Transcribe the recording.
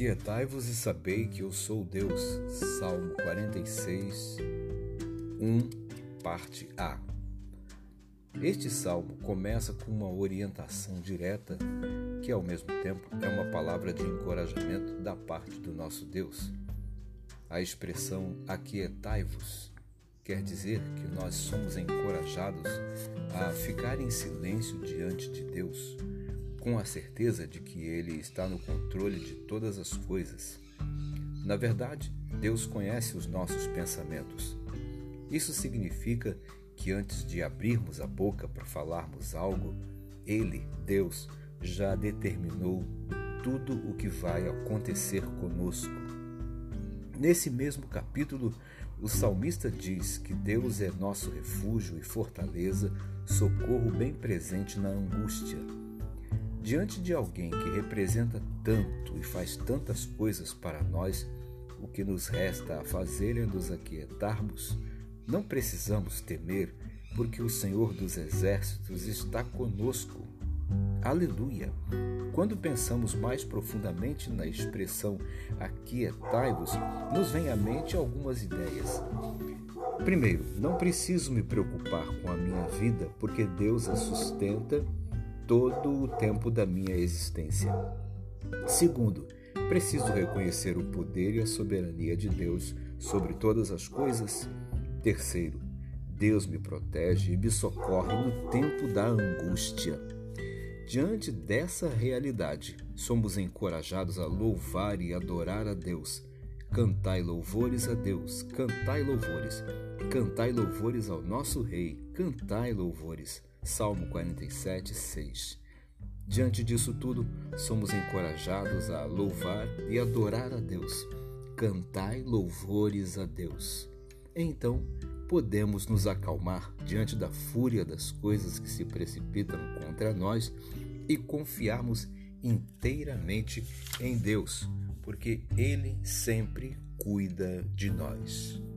Aquietai-vos e sabei que eu sou Deus. Salmo 46, 1, parte A. Este salmo começa com uma orientação direta, que ao mesmo tempo é uma palavra de encorajamento da parte do nosso Deus. A expressão aquietai-vos quer dizer que nós somos encorajados a ficar em silêncio diante de Deus com a certeza de que Ele está no controle de todas as coisas. Na verdade, Deus conhece os nossos pensamentos. Isso significa que antes de abrirmos a boca para falarmos algo, Ele, Deus, já determinou tudo o que vai acontecer conosco. Nesse mesmo capítulo, o salmista diz que Deus é nosso refúgio e fortaleza, socorro bem presente na angústia. Diante de alguém que representa tanto e faz tantas coisas para nós, o que nos resta a fazer é nos aquietarmos. Não precisamos temer, porque o Senhor dos Exércitos está conosco. Aleluia! Quando pensamos mais profundamente na expressão aquietai-vos, nos vem à mente algumas ideias. Primeiro, não preciso me preocupar com a minha vida, porque Deus a sustenta todo o tempo da minha existência. Segundo, preciso reconhecer o poder e a soberania de Deus sobre todas as coisas. Terceiro, Deus me protege e me socorre no tempo da angústia. Diante dessa realidade, somos encorajados a louvar e adorar a Deus. Cantai louvores a Deus, cantai louvores, cantai louvores ao nosso Rei, cantai louvores. Salmo 47, 6. Diante disso tudo, somos encorajados a louvar e adorar a Deus. Cantai louvores a Deus. Então, podemos nos acalmar diante da fúria das coisas que se precipitam contra nós e confiarmos inteiramente em Deus, porque Ele sempre cuida de nós.